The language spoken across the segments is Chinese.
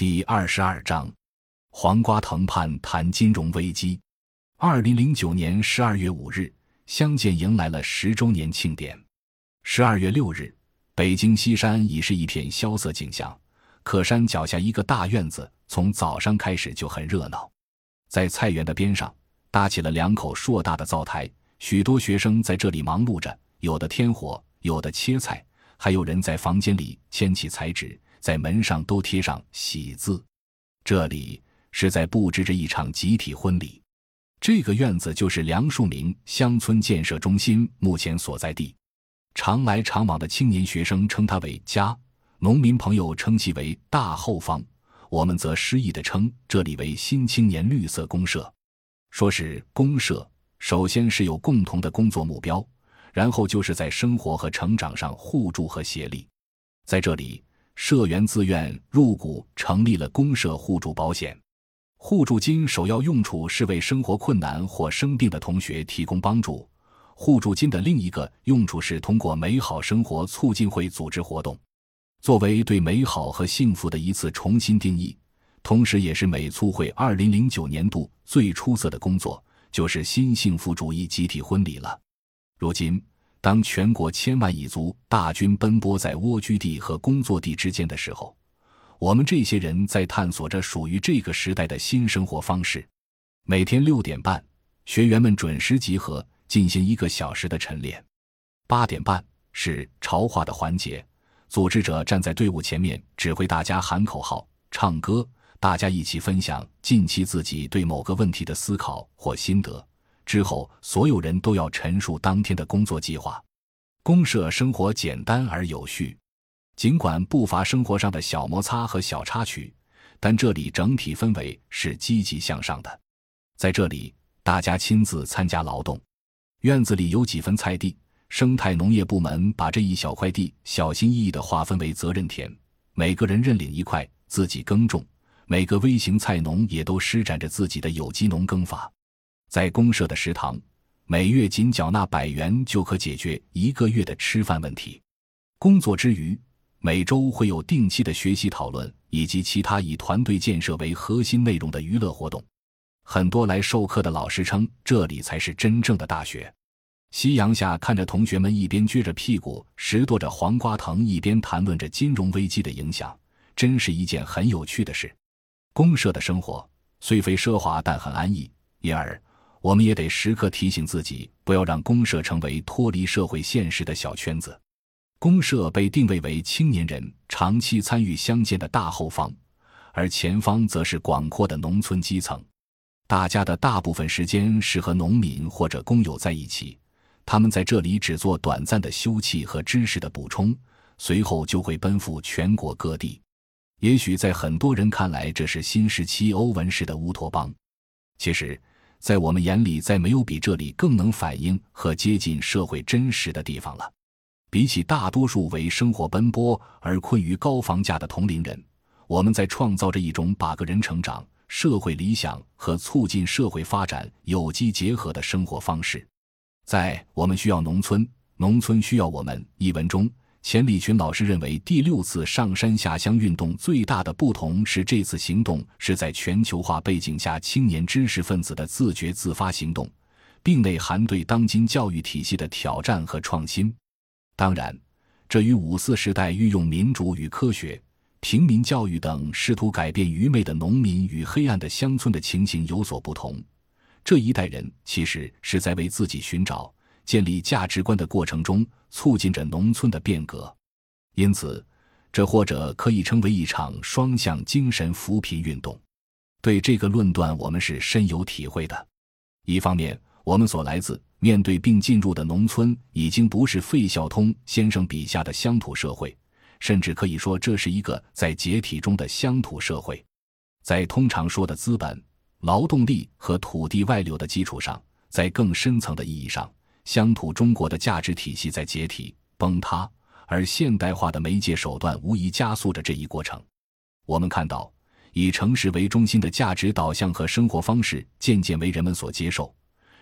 第二十二章，黄瓜藤畔谈金融危机。二零零九年十二月五日，相见迎来了十周年庆典。十二月六日，北京西山已是一片萧瑟景象。可山脚下一个大院子，从早上开始就很热闹。在菜园的边上，搭起了两口硕大的灶台，许多学生在这里忙碌着，有的添火，有的切菜，还有人在房间里牵起彩纸。在门上都贴上“喜”字，这里是在布置着一场集体婚礼。这个院子就是梁树明乡村建设中心目前所在地。常来常往的青年学生称它为家，农民朋友称其为大后方，我们则诗意地称这里为新青年绿色公社。说是公社，首先是有共同的工作目标，然后就是在生活和成长上互助和协力。在这里。社员自愿入股成立了公社互助保险，互助金首要用处是为生活困难或生病的同学提供帮助。互助金的另一个用处是通过美好生活促进会组织活动，作为对美好和幸福的一次重新定义，同时也是美促会二零零九年度最出色的工作，就是新幸福主义集体婚礼了。如今。当全国千万蚁族大军奔波在蜗居地和工作地之间的时候，我们这些人在探索着属于这个时代的新生活方式。每天六点半，学员们准时集合，进行一个小时的晨练。八点半是潮话的环节，组织者站在队伍前面，指挥大家喊口号、唱歌，大家一起分享近期自己对某个问题的思考或心得。之后，所有人都要陈述当天的工作计划。公社生活简单而有序，尽管不乏生活上的小摩擦和小插曲，但这里整体氛围是积极向上的。在这里，大家亲自参加劳动。院子里有几分菜地，生态农业部门把这一小块地小心翼翼地划分为责任田，每个人认领一块，自己耕种。每个微型菜农也都施展着自己的有机农耕法。在公社的食堂，每月仅缴纳百元就可解决一个月的吃饭问题。工作之余，每周会有定期的学习讨论以及其他以团队建设为核心内容的娱乐活动。很多来授课的老师称，这里才是真正的大学。夕阳下，看着同学们一边撅着屁股拾掇着黄瓜藤，一边谈论着金融危机的影响，真是一件很有趣的事。公社的生活虽非奢华，但很安逸，因而。我们也得时刻提醒自己，不要让公社成为脱离社会现实的小圈子。公社被定位为青年人长期参与乡间的大后方，而前方则是广阔的农村基层。大家的大部分时间是和农民或者工友在一起，他们在这里只做短暂的休憩和知识的补充，随后就会奔赴全国各地。也许在很多人看来，这是新时期欧文式的乌托邦。其实。在我们眼里，再没有比这里更能反映和接近社会真实的地方了。比起大多数为生活奔波而困于高房价的同龄人，我们在创造着一种把个人成长、社会理想和促进社会发展有机结合的生活方式。在“我们需要农村，农村需要我们”一文中。钱理群老师认为，第六次上山下乡运动最大的不同是，这次行动是在全球化背景下青年知识分子的自觉自发行动，并内含对当今教育体系的挑战和创新。当然，这与五四时代运用民主与科学、平民教育等试图改变愚昧的农民与黑暗的乡村的情形有所不同。这一代人其实是在为自己寻找。建立价值观的过程中，促进着农村的变革，因此，这或者可以称为一场双向精神扶贫运动。对这个论断，我们是深有体会的。一方面，我们所来自、面对并进入的农村，已经不是费孝通先生笔下的乡土社会，甚至可以说，这是一个在解体中的乡土社会。在通常说的资本、劳动力和土地外流的基础上，在更深层的意义上。乡土中国的价值体系在解体崩塌，而现代化的媒介手段无疑加速着这一过程。我们看到，以城市为中心的价值导向和生活方式渐渐为人们所接受。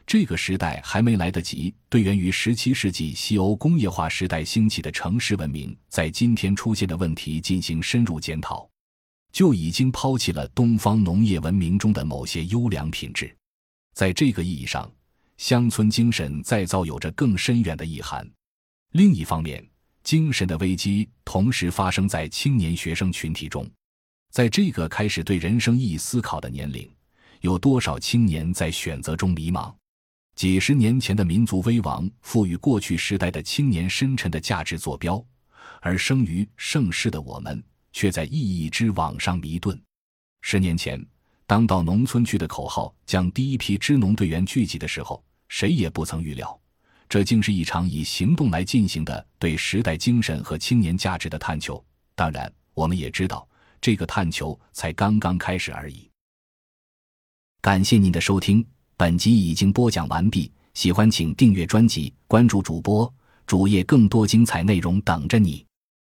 这个时代还没来得及对源于17世纪西欧工业化时代兴起的城市文明在今天出现的问题进行深入检讨。就已经抛弃了东方农业文明中的某些优良品质。在这个意义上，乡村精神再造有着更深远的意涵。另一方面，精神的危机同时发生在青年学生群体中。在这个开始对人生意义思考的年龄，有多少青年在选择中迷茫？几十年前的民族危亡赋予过去时代的青年深沉的价值坐标，而生于盛世的我们却在意义之网上迷顿。十年前，当到农村去的口号将第一批支农队员聚集的时候，谁也不曾预料，这竟是一场以行动来进行的对时代精神和青年价值的探求。当然，我们也知道，这个探求才刚刚开始而已。感谢您的收听。本集已经播讲完毕，喜欢请订阅专辑，关注主播主页，更多精彩内容等着你。